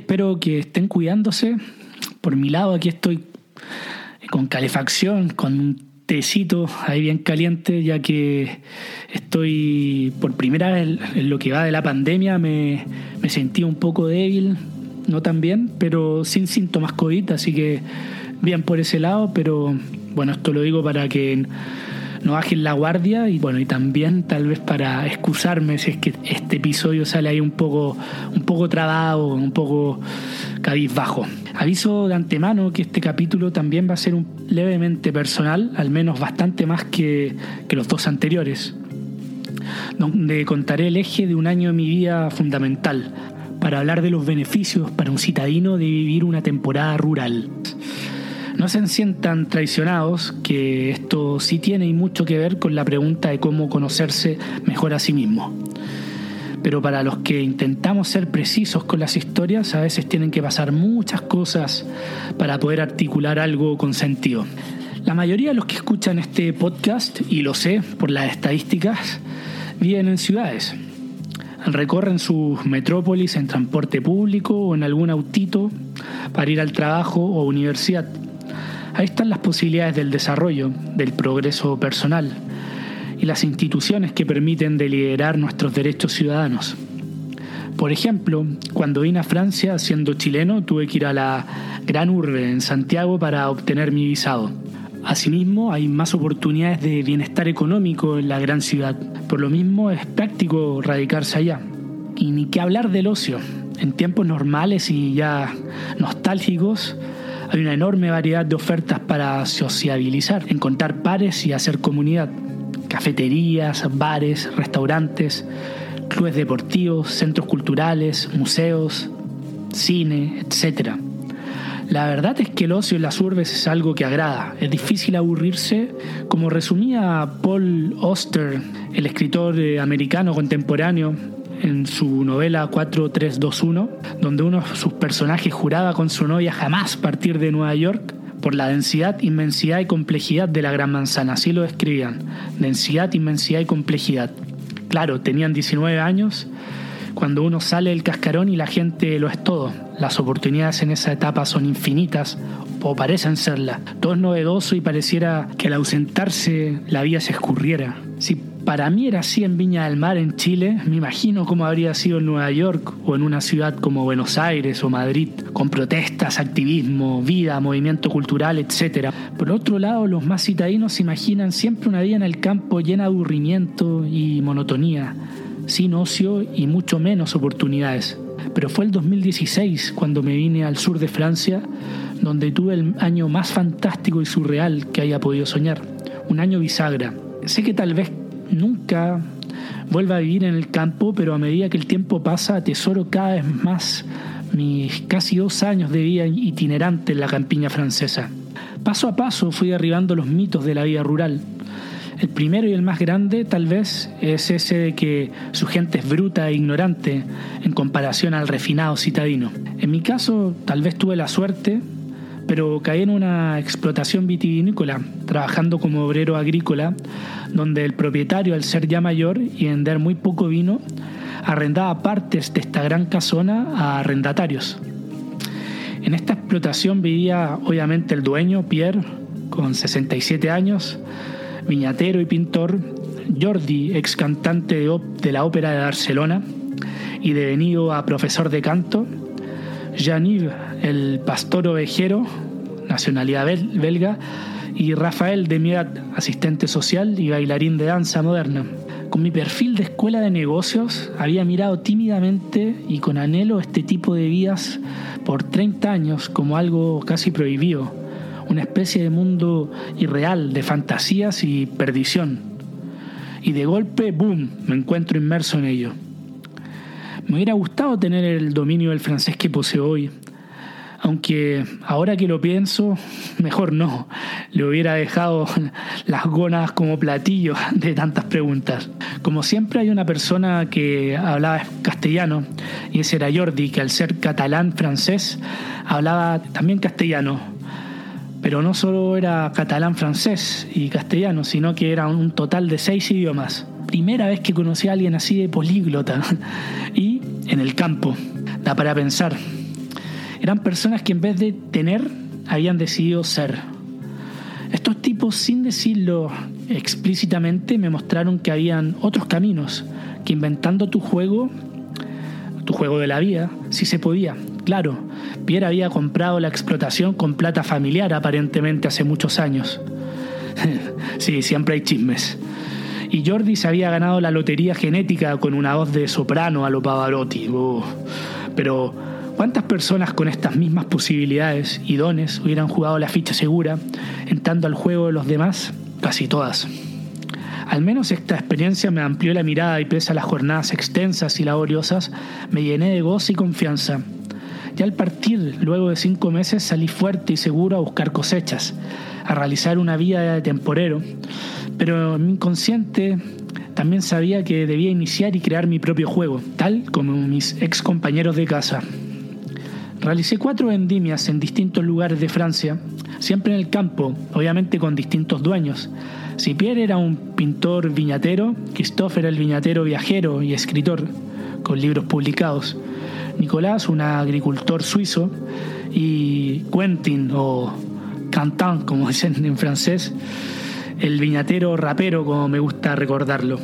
espero que estén cuidándose. Por mi lado aquí estoy con calefacción, con un tecito ahí bien caliente, ya que estoy por primera vez en lo que va de la pandemia, me, me sentí un poco débil, no tan bien, pero sin síntomas COVID, así que bien por ese lado, pero bueno, esto lo digo para que no bajen la guardia y bueno, y también tal vez para excusarme si es que este episodio sale ahí un poco, un poco trabado, un poco cabizbajo. Aviso de antemano que este capítulo también va a ser un levemente personal, al menos bastante más que, que los dos anteriores, donde contaré el eje de un año de mi vida fundamental, para hablar de los beneficios para un citadino de vivir una temporada rural. No se sientan traicionados, que esto sí tiene y mucho que ver con la pregunta de cómo conocerse mejor a sí mismo. Pero para los que intentamos ser precisos con las historias, a veces tienen que pasar muchas cosas para poder articular algo con sentido. La mayoría de los que escuchan este podcast, y lo sé por las estadísticas, viven en ciudades. Recorren sus metrópolis en transporte público o en algún autito para ir al trabajo o universidad. Ahí están las posibilidades del desarrollo, del progreso personal y las instituciones que permiten deliberar nuestros derechos ciudadanos. Por ejemplo, cuando vine a Francia siendo chileno, tuve que ir a la gran urbe en Santiago para obtener mi visado. Asimismo, hay más oportunidades de bienestar económico en la gran ciudad. Por lo mismo, es práctico radicarse allá. Y ni que hablar del ocio. En tiempos normales y ya nostálgicos, hay una enorme variedad de ofertas para sociabilizar, encontrar pares y hacer comunidad. Cafeterías, bares, restaurantes, clubes deportivos, centros culturales, museos, cine, etc. La verdad es que el ocio en las urbes es algo que agrada. Es difícil aburrirse, como resumía Paul Oster, el escritor eh, americano contemporáneo, en su novela 4321, donde uno de sus personajes juraba con su novia jamás partir de Nueva York por la densidad, inmensidad y complejidad de la Gran Manzana. Así lo describían. Densidad, inmensidad y complejidad. Claro, tenían 19 años cuando uno sale del cascarón y la gente lo es todo. Las oportunidades en esa etapa son infinitas o parecen serla. Todo es novedoso y pareciera que al ausentarse la vida se escurriera. Para mí era así en Viña del Mar, en Chile, me imagino cómo habría sido en Nueva York o en una ciudad como Buenos Aires o Madrid, con protestas, activismo, vida, movimiento cultural, etc. Por otro lado, los más citadinos se imaginan siempre una vida en el campo llena de aburrimiento y monotonía, sin ocio y mucho menos oportunidades. Pero fue el 2016 cuando me vine al sur de Francia, donde tuve el año más fantástico y surreal que haya podido soñar, un año bisagra. Sé que tal vez nunca vuelva a vivir en el campo, pero a medida que el tiempo pasa atesoro cada vez más mis casi dos años de vida itinerante en la campiña francesa. Paso a paso fui arribando los mitos de la vida rural. El primero y el más grande tal vez es ese de que su gente es bruta e ignorante en comparación al refinado citadino. En mi caso tal vez tuve la suerte pero caí en una explotación vitivinícola, trabajando como obrero agrícola, donde el propietario, al ser ya mayor y vender muy poco vino, arrendaba partes de esta gran casona a arrendatarios. En esta explotación vivía obviamente el dueño, Pierre, con 67 años, viñatero y pintor, Jordi, ex cantante de, de la ópera de Barcelona y devenido a profesor de canto, Jean-Yves, el pastor ovejero, nacionalidad belga, y Rafael de mi edad, asistente social y bailarín de danza moderna. Con mi perfil de escuela de negocios había mirado tímidamente y con anhelo este tipo de vidas por 30 años como algo casi prohibido, una especie de mundo irreal de fantasías y perdición. Y de golpe, ¡boom!, me encuentro inmerso en ello. Me hubiera gustado tener el dominio del francés que poseo hoy, aunque ahora que lo pienso, mejor no. Le hubiera dejado las gonas como platillo de tantas preguntas. Como siempre hay una persona que hablaba castellano, y ese era Jordi, que al ser catalán francés, hablaba también castellano. Pero no solo era catalán francés y castellano, sino que era un total de seis idiomas. Primera vez que conocí a alguien así de políglota. Y en el campo. Da para pensar. Eran personas que en vez de tener, habían decidido ser. Estos tipos, sin decirlo explícitamente, me mostraron que habían otros caminos, que inventando tu juego, tu juego de la vida, sí se podía. Claro, Pierre había comprado la explotación con plata familiar aparentemente hace muchos años. sí, siempre hay chismes. Y Jordi se había ganado la lotería genética con una voz de soprano a lo Pavarotti. Pero, ¿cuántas personas con estas mismas posibilidades y dones hubieran jugado la ficha segura, entrando al juego de los demás? Casi todas. Al menos esta experiencia me amplió la mirada y pese a las jornadas extensas y laboriosas, me llené de gozo y confianza. Ya al partir, luego de cinco meses, salí fuerte y seguro a buscar cosechas, a realizar una vida de temporero, pero mi inconsciente también sabía que debía iniciar y crear mi propio juego, tal como mis ex compañeros de casa. Realicé cuatro vendimias en distintos lugares de Francia, siempre en el campo, obviamente con distintos dueños. Si Pierre era un pintor viñatero, Christophe era el viñatero viajero y escritor, con libros publicados. Nicolás, un agricultor suizo, y Quentin, o Quentin, como dicen en francés, el viñatero rapero, como me gusta recordarlo.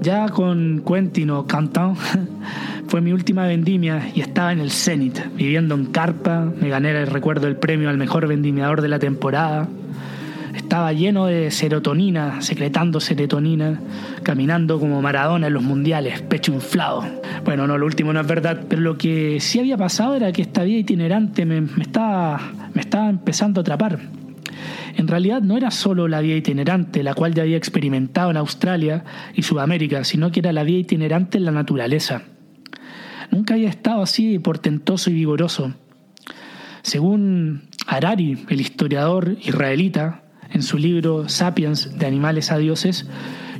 Ya con Quentin o Quentin fue mi última vendimia y estaba en el Zenit, viviendo en carpa, me gané el recuerdo del premio al mejor vendimiador de la temporada, estaba lleno de serotonina, secretando serotonina, caminando como Maradona en los mundiales, pecho inflado. Bueno, no, lo último no es verdad, pero lo que sí había pasado era que esta vida itinerante me, estaba, me estaba empezando a atrapar. En realidad no era solo la vida itinerante, la cual ya había experimentado en Australia y Sudamérica, sino que era la vida itinerante en la naturaleza. Nunca había estado así portentoso y vigoroso. Según Harari, el historiador israelita, en su libro Sapiens, de animales a dioses,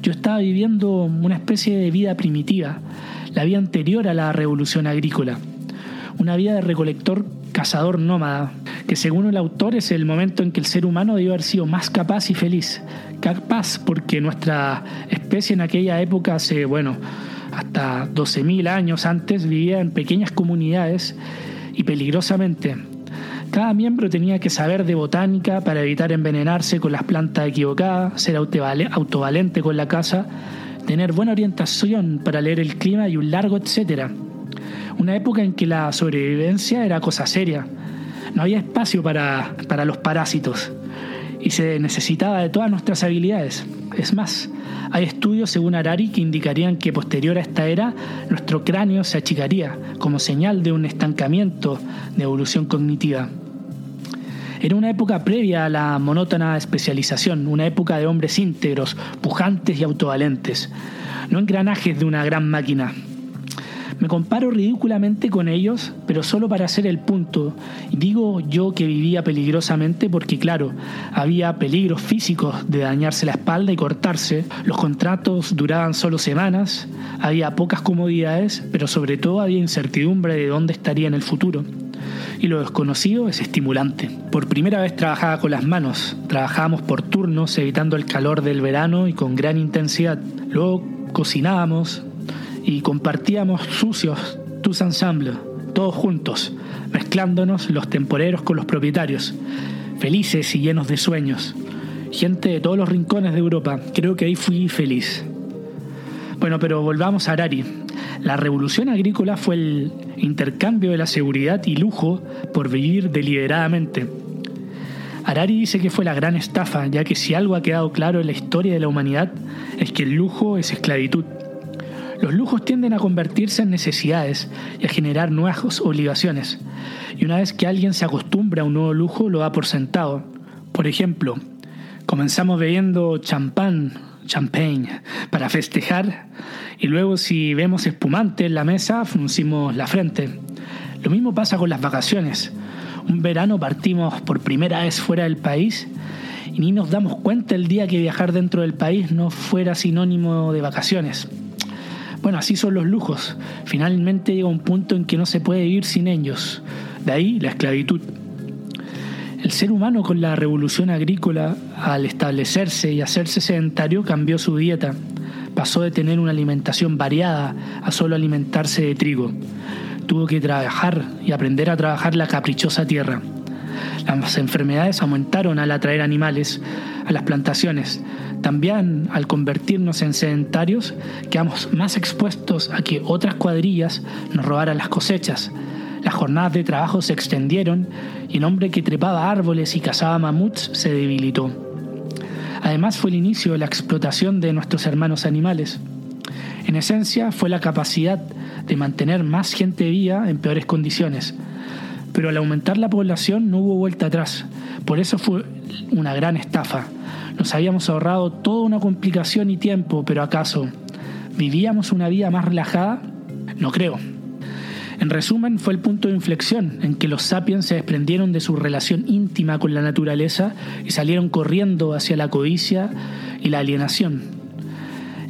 yo estaba viviendo una especie de vida primitiva, la vida anterior a la revolución agrícola, una vida de recolector cazador nómada, que según el autor es el momento en que el ser humano debe haber sido más capaz y feliz. Capaz porque nuestra especie en aquella época, hace, bueno, hasta 12.000 años antes, vivía en pequeñas comunidades y peligrosamente, cada miembro tenía que saber de botánica para evitar envenenarse con las plantas equivocadas, ser autovalente con la casa, tener buena orientación para leer el clima y un largo etcétera. Una época en que la sobrevivencia era cosa seria. No había espacio para, para los parásitos y se necesitaba de todas nuestras habilidades. Es más, hay estudios según Harari que indicarían que posterior a esta era nuestro cráneo se achicaría como señal de un estancamiento de evolución cognitiva. Era una época previa a la monótona especialización, una época de hombres íntegros, pujantes y autovalentes, no engranajes de una gran máquina. Me comparo ridículamente con ellos, pero solo para hacer el punto. Digo yo que vivía peligrosamente porque, claro, había peligros físicos de dañarse la espalda y cortarse, los contratos duraban solo semanas, había pocas comodidades, pero sobre todo había incertidumbre de dónde estaría en el futuro y lo desconocido es estimulante. Por primera vez trabajaba con las manos, trabajábamos por turnos evitando el calor del verano y con gran intensidad. Luego cocinábamos y compartíamos sucios, tus ensembles, todos juntos, mezclándonos los temporeros con los propietarios, felices y llenos de sueños. Gente de todos los rincones de Europa, creo que ahí fui feliz. Bueno, pero volvamos a Arari. La revolución agrícola fue el intercambio de la seguridad y lujo por vivir deliberadamente. Harari dice que fue la gran estafa, ya que si algo ha quedado claro en la historia de la humanidad es que el lujo es esclavitud. Los lujos tienden a convertirse en necesidades y a generar nuevas obligaciones. Y una vez que alguien se acostumbra a un nuevo lujo, lo da por sentado. Por ejemplo, comenzamos bebiendo champán champagne para festejar y luego si vemos espumante en la mesa fruncimos la frente. Lo mismo pasa con las vacaciones. Un verano partimos por primera vez fuera del país y ni nos damos cuenta el día que viajar dentro del país no fuera sinónimo de vacaciones. Bueno, así son los lujos. Finalmente llega un punto en que no se puede vivir sin ellos. De ahí la esclavitud. El ser humano con la revolución agrícola, al establecerse y hacerse sedentario, cambió su dieta. Pasó de tener una alimentación variada a solo alimentarse de trigo. tuvo que trabajar y aprender a trabajar la caprichosa tierra. Las enfermedades aumentaron al atraer animales a las plantaciones. También al convertirnos en sedentarios, quedamos más expuestos a que otras cuadrillas nos robaran las cosechas. Las jornadas de trabajo se extendieron y el hombre que trepaba árboles y cazaba mamuts se debilitó. Además fue el inicio de la explotación de nuestros hermanos animales. En esencia fue la capacidad de mantener más gente viva en peores condiciones. Pero al aumentar la población no hubo vuelta atrás. Por eso fue una gran estafa. Nos habíamos ahorrado toda una complicación y tiempo, pero ¿acaso vivíamos una vida más relajada? No creo. En resumen, fue el punto de inflexión en que los sapiens se desprendieron de su relación íntima con la naturaleza y salieron corriendo hacia la codicia y la alienación.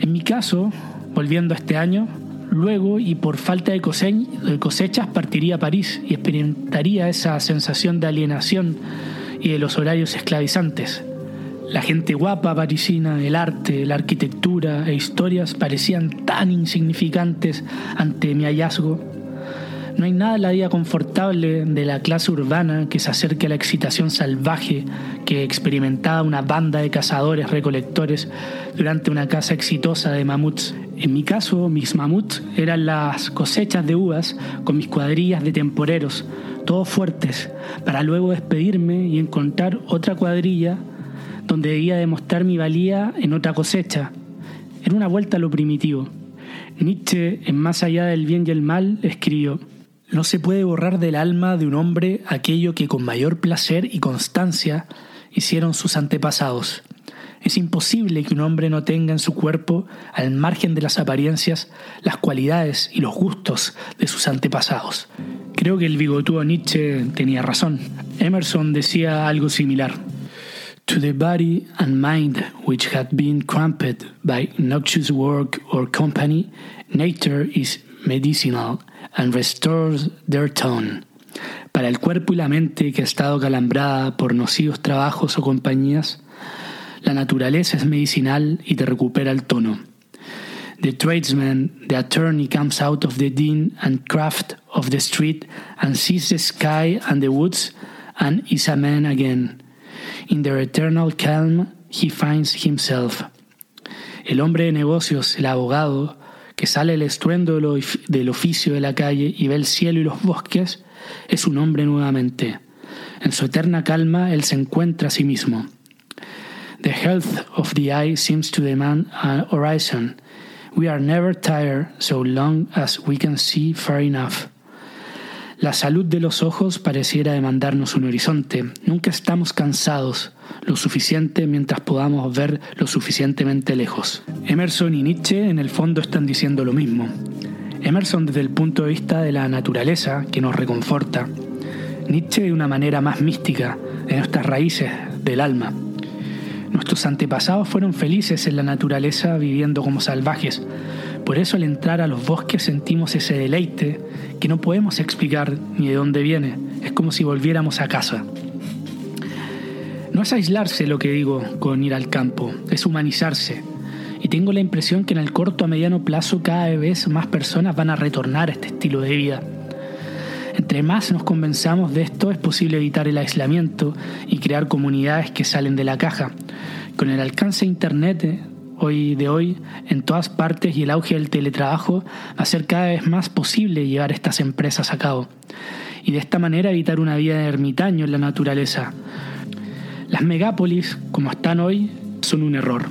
En mi caso, volviendo a este año, luego y por falta de cosechas partiría a París y experimentaría esa sensación de alienación y de los horarios esclavizantes. La gente guapa parisina, el arte, la arquitectura e historias parecían tan insignificantes ante mi hallazgo. No hay nada en la vida confortable de la clase urbana que se acerque a la excitación salvaje que experimentaba una banda de cazadores recolectores durante una caza exitosa de mamuts. En mi caso, mis mamuts eran las cosechas de uvas con mis cuadrillas de temporeros, todos fuertes, para luego despedirme y encontrar otra cuadrilla donde debía demostrar mi valía en otra cosecha. Era una vuelta a lo primitivo. Nietzsche, en Más allá del bien y el mal, escribió, No se puede borrar del alma de un hombre aquello que con mayor placer y constancia hicieron sus antepasados. Es imposible que un hombre no tenga en su cuerpo, al margen de las apariencias, las cualidades y los gustos de sus antepasados. Creo que el bigotudo Nietzsche tenía razón. Emerson decía algo similar. To the body and mind which had been cramped by noxious work or company, nature is medicinal and restores their tone. Para el cuerpo y la mente que ha estado calambrada por nocivos trabajos o compañías, la naturaleza es medicinal y te recupera el tono. The tradesman, the attorney comes out of the din and craft of the street and sees the sky and the woods and is a man again. In their eternal calm he finds himself. El hombre de negocios, el abogado, que sale del estruendo del oficio de la calle y ve el cielo y los bosques, es un hombre nuevamente. En su eterna calma él se encuentra a sí mismo. The health of the eye seems to demand an horizon. We are never tired so long as we can see far enough. La salud de los ojos pareciera demandarnos un horizonte. Nunca estamos cansados lo suficiente mientras podamos ver lo suficientemente lejos. Emerson y Nietzsche en el fondo están diciendo lo mismo. Emerson desde el punto de vista de la naturaleza que nos reconforta. Nietzsche de una manera más mística, de nuestras raíces, del alma. Nuestros antepasados fueron felices en la naturaleza viviendo como salvajes, por eso al entrar a los bosques sentimos ese deleite que no podemos explicar ni de dónde viene. Es como si volviéramos a casa. No es aislarse lo que digo con ir al campo, es humanizarse. Y tengo la impresión que en el corto a mediano plazo cada vez más personas van a retornar a este estilo de vida. Entre más nos convenzamos de esto, es posible evitar el aislamiento y crear comunidades que salen de la caja. Con el alcance de Internet hoy de hoy en todas partes y el auge del teletrabajo ser cada vez más posible llevar estas empresas a cabo y de esta manera evitar una vida de ermitaño en la naturaleza. Las megápolis, como están hoy, son un error,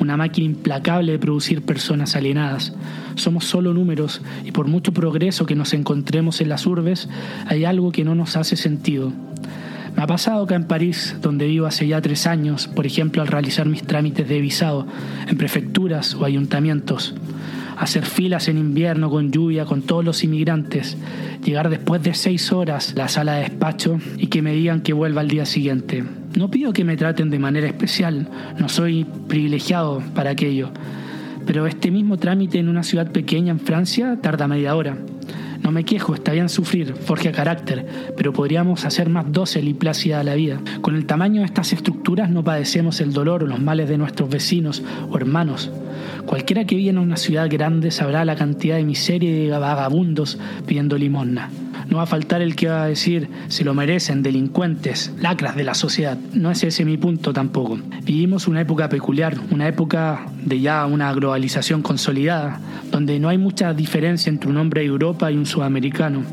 una máquina implacable de producir personas alienadas. Somos solo números y por mucho progreso que nos encontremos en las urbes, hay algo que no nos hace sentido. Me ha pasado acá en París, donde vivo hace ya tres años, por ejemplo, al realizar mis trámites de visado en prefecturas o ayuntamientos, hacer filas en invierno con lluvia con todos los inmigrantes, llegar después de seis horas a la sala de despacho y que me digan que vuelva al día siguiente. No pido que me traten de manera especial, no soy privilegiado para aquello, pero este mismo trámite en una ciudad pequeña en Francia tarda media hora No me quejo, está bien sufrir, forja carácter, pero podríamos hacer más dócil y plácida la vida. Con el tamaño de estas estructuras no padecemos el dolor o los males de nuestros vecinos o hermanos. Cualquiera que vive en una ciudad grande sabrá la cantidad de miseria y de vagabundos pidiendo limosna. No va a faltar el que va a decir se lo merecen delincuentes, lacras de la sociedad. No es ese mi punto tampoco. Vivimos una época peculiar, una época de ya una globalización consolidada, donde no hay mucha diferencia entre un hombre de Europa y un sudamericano.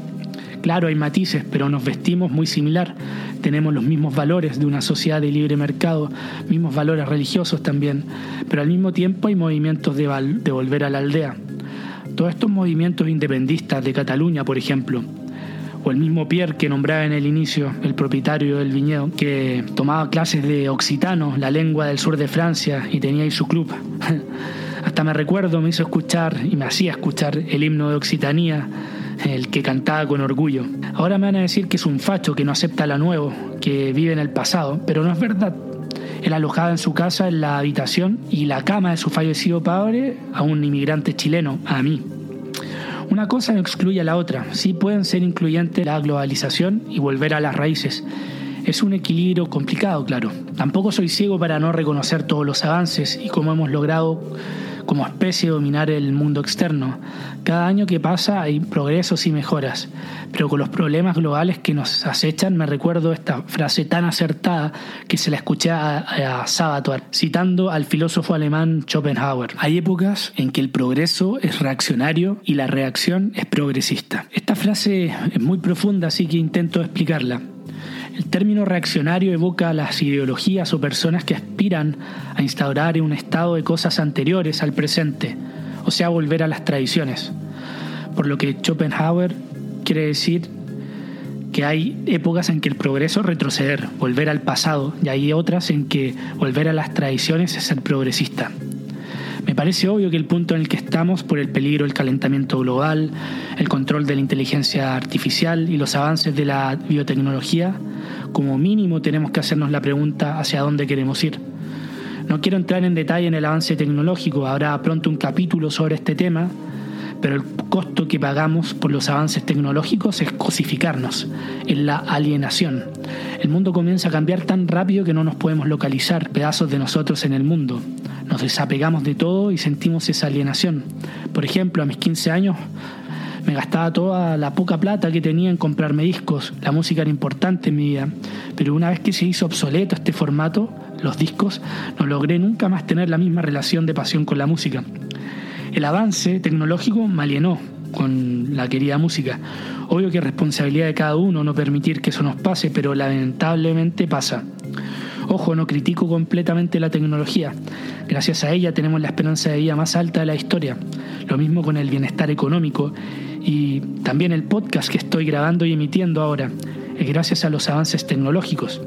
Claro, hay matices, pero nos vestimos muy similar. Tenemos los mismos valores de una sociedad de libre mercado, mismos valores religiosos también, pero al mismo tiempo hay movimientos de, volver a la aldea. Todos estos movimientos independistas de Cataluña, por ejemplo, o el mismo Pierre que nombraba en el inicio, el propietario del viñedo, que tomaba clases de occitano, la lengua del sur de Francia, y tenía ahí su club. Hasta me recuerdo, me hizo escuchar y me hacía escuchar el himno de Occitanía, el que cantaba con orgullo. Ahora me van a decir que es un facho, que no acepta lo nuevo, que vive en el pasado, pero no es verdad. Él alojaba en su casa en la habitación y la cama de su fallecido padre a un inmigrante chileno, a mí. Una cosa no excluye a la otra. Sí pueden ser incluyentes la globalización y volver a las raíces. Es un equilibrio complicado, claro. Tampoco soy ciego para no reconocer todos los avances y cómo hemos logrado como especie dominar el mundo externo. Cada año que pasa hay progresos y mejoras, pero con los problemas globales que nos acechan me recuerdo esta frase tan acertada que se la escuché a, a Sabato, citando al filósofo alemán Schopenhauer. Hay épocas en que el progreso es reaccionario y la reacción es progresista. Esta frase es muy profunda, así que intento explicarla. El término reaccionario evoca las ideologías o personas que aspiran a instaurar un estado de cosas anteriores al presente, o sea, volver a las tradiciones. Por lo que Schopenhauer quiere decir que hay épocas en que el progreso es retroceder, volver al pasado, y hay otras en que volver a las tradiciones es ser progresista. Me parece obvio que el punto en el que estamos, por el peligro del calentamiento global, el control de la inteligencia artificial y los avances de la biotecnología, como mínimo tenemos que hacernos la pregunta hacia dónde queremos ir. No quiero entrar en detalle en el avance tecnológico, habrá pronto un capítulo sobre este tema, pero el costo que pagamos por los avances tecnológicos es cosificarnos, en la alienación. El mundo comienza a cambiar tan rápido que no nos podemos localizar pedazos de nosotros en el mundo. Nos desapegamos de todo y sentimos esa alienación. Por ejemplo, a mis 15 años me gastaba toda la poca plata que tenía en comprarme discos. La música era importante en mi vida. Pero una vez que se hizo obsoleto este formato, los discos, no logré nunca más tener la misma relación de pasión con la música. El avance tecnológico me alienó con la querida música. Obvio que es responsabilidad de cada uno no permitir que eso nos pase, pero lamentablemente pasa. Ojo, no critico completamente la tecnología. Gracias a ella tenemos la esperanza de vida más alta de la historia. Lo mismo con el bienestar económico y también el podcast que estoy grabando y emitiendo ahora. Es gracias a los avances tecnológicos.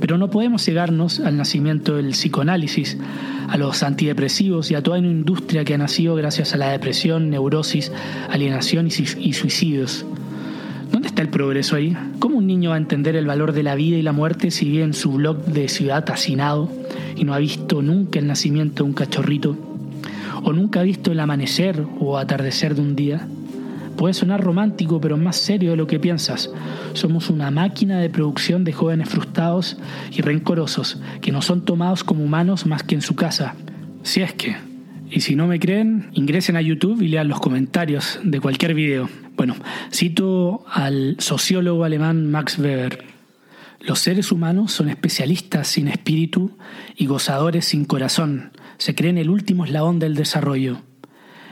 Pero no podemos cegarnos al nacimiento del psicoanálisis, a los antidepresivos y a toda una industria que ha nacido gracias a la depresión, neurosis, alienación y suicidios. ¿Dónde está el progreso ahí? ¿Cómo un niño va a entender el valor de la vida y la muerte si vive en su blog de ciudad hacinado y no ha visto nunca el nacimiento de un cachorrito? ¿O nunca ha visto el amanecer o atardecer de un día? Puede sonar romántico, pero más serio de lo que piensas. Somos una máquina de producción de jóvenes frustrados y rencorosos, que no son tomados como humanos más que en su casa. Si es que. Y si no me creen, ingresen a YouTube y lean los comentarios de cualquier video. Bueno, cito al sociólogo alemán Max Weber. Los seres humanos son especialistas sin espíritu y gozadores sin corazón. Se creen el último eslabón del desarrollo.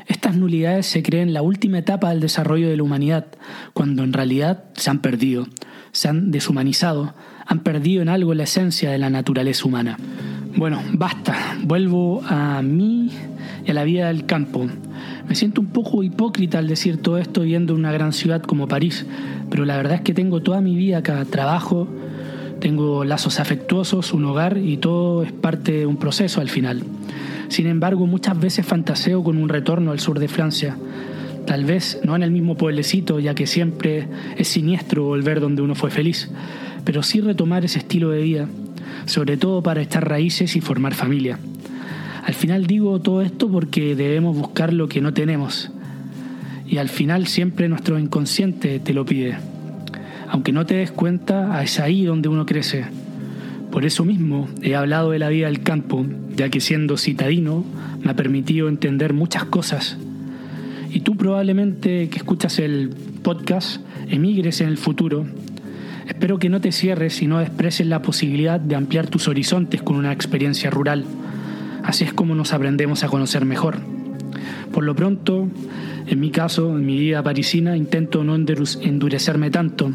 Estas nulidades se creen la última etapa del desarrollo de la humanidad, cuando en realidad se han perdido, se han deshumanizado, han perdido en algo la esencia de la naturaleza humana. Bueno, basta, vuelvo a mí y a la vida del campo. Me siento un poco hipócrita al decir todo esto viviendo en una gran ciudad como París, pero la verdad es que tengo toda mi vida acá, trabajo, tengo lazos afectuosos, un hogar y todo es parte de un proceso al final. Sin embargo, muchas veces fantaseo con un retorno al sur de Francia. Tal vez no en el mismo pueblecito, ya que siempre es siniestro volver donde uno fue feliz, pero sí retomar ese estilo de vida, sobre todo para echar raíces y formar familia. Al final digo todo esto porque debemos buscar lo que no tenemos. y al final siempre nuestro inconsciente te lo pide. Aunque no te des cuenta, es ahí donde uno crece. Por eso mismo he hablado de la vida del campo, ya que siendo citadino me ha permitido entender muchas cosas. Y tú probablemente que escuchas el podcast emigres en el futuro. Espero que no te cierres y no desprecies la posibilidad de ampliar tus horizontes con una experiencia rural. Así es como nos aprendemos a conocer mejor. Por lo pronto, en mi caso, en mi vida parisina, intento no endurecerme tanto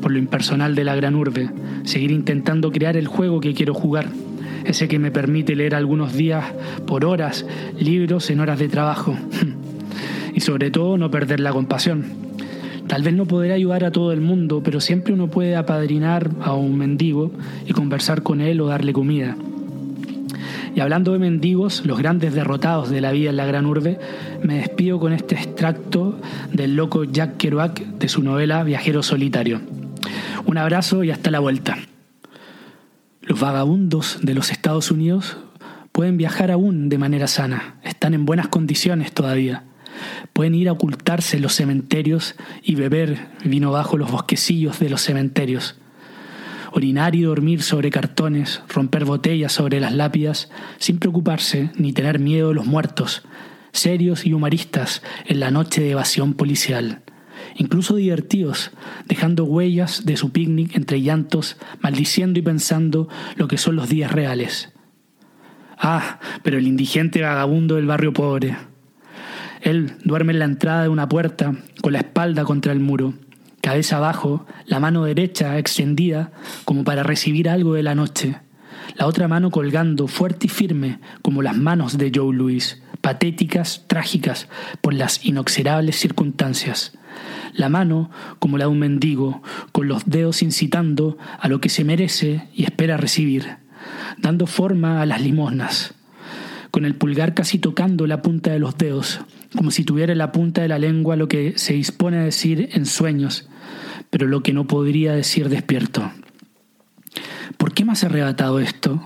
por lo impersonal de la gran urbe, seguir intentando crear el juego que quiero jugar, ese que me permite leer algunos días por horas libros en horas de trabajo. y sobre todo no perder la compasión. Tal vez no podré ayudar a todo el mundo, pero siempre uno puede apadrinar a un mendigo y conversar con él o darle comida. Y hablando de mendigos, los grandes derrotados de la vida en la gran urbe, me despido con este extracto del loco Jack Kerouac de su novela Viajero Solitario. Un abrazo y hasta la vuelta. Los vagabundos de los Estados Unidos pueden viajar aún de manera sana, están en buenas condiciones todavía. Pueden ir a ocultarse en los cementerios y beber vino bajo los bosquecillos de los cementerios orinar y dormir sobre cartones, romper botellas sobre las lápidas, sin preocuparse ni tener miedo de los muertos, serios y humoristas en la noche de evasión policial, incluso divertidos, dejando huellas de su picnic entre llantos, maldiciendo y pensando lo que son los días reales. Ah, pero el indigente vagabundo del barrio pobre. Él duerme en la entrada de una puerta, con la espalda contra el muro cabeza abajo, la mano derecha extendida como para recibir algo de la noche, la otra mano colgando fuerte y firme como las manos de Joe Louis, patéticas, trágicas por las inoxerables circunstancias. La mano como la de un mendigo, con los dedos incitando a lo que se merece y espera recibir, dando forma a las limosnas, con el pulgar casi tocando la punta de los dedos, como si tuviera la punta de la lengua lo que se dispone a decir en sueños, pero lo que no podría decir despierto. ¿Por qué me has arrebatado esto?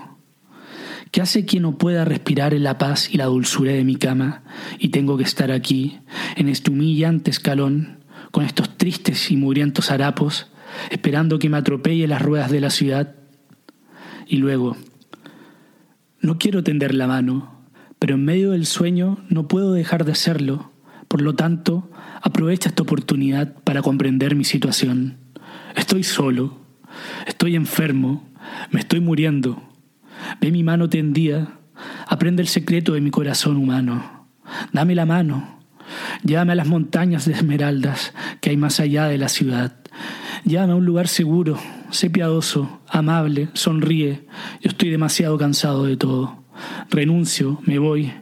¿Qué hace que no pueda respirar en la paz y la dulzura de mi cama y tengo que estar aquí, en este humillante escalón, con estos tristes y mugrientos harapos, esperando que me atropelle las ruedas de la ciudad? Y luego, no quiero tender la mano, pero en medio del sueño no puedo dejar de hacerlo. Por lo tanto, aprovecha esta oportunidad para comprender mi situación. Estoy solo, estoy enfermo, me estoy muriendo. Ve mi mano tendida, aprende el secreto de mi corazón humano. Dame la mano, llévame a las montañas de esmeraldas que hay más allá de la ciudad. Llévame a un lugar seguro, sé piadoso, amable, sonríe. Yo estoy demasiado cansado de todo. Renuncio, me voy,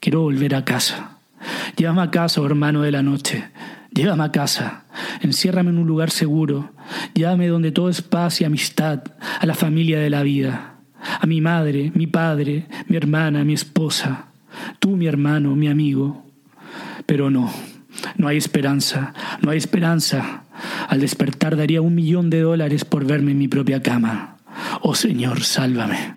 quiero volver a casa. Llévame a casa, oh hermano de la noche. Llévame a casa. Enciérrame en un lugar seguro. Llévame donde todo es paz y amistad, a la familia de la vida. A mi madre, mi padre, mi hermana, mi esposa. Tú, mi hermano, mi amigo. Pero no, no hay esperanza, no hay esperanza. Al despertar daría un millón de dólares por verme en mi propia cama. Oh Señor, sálvame.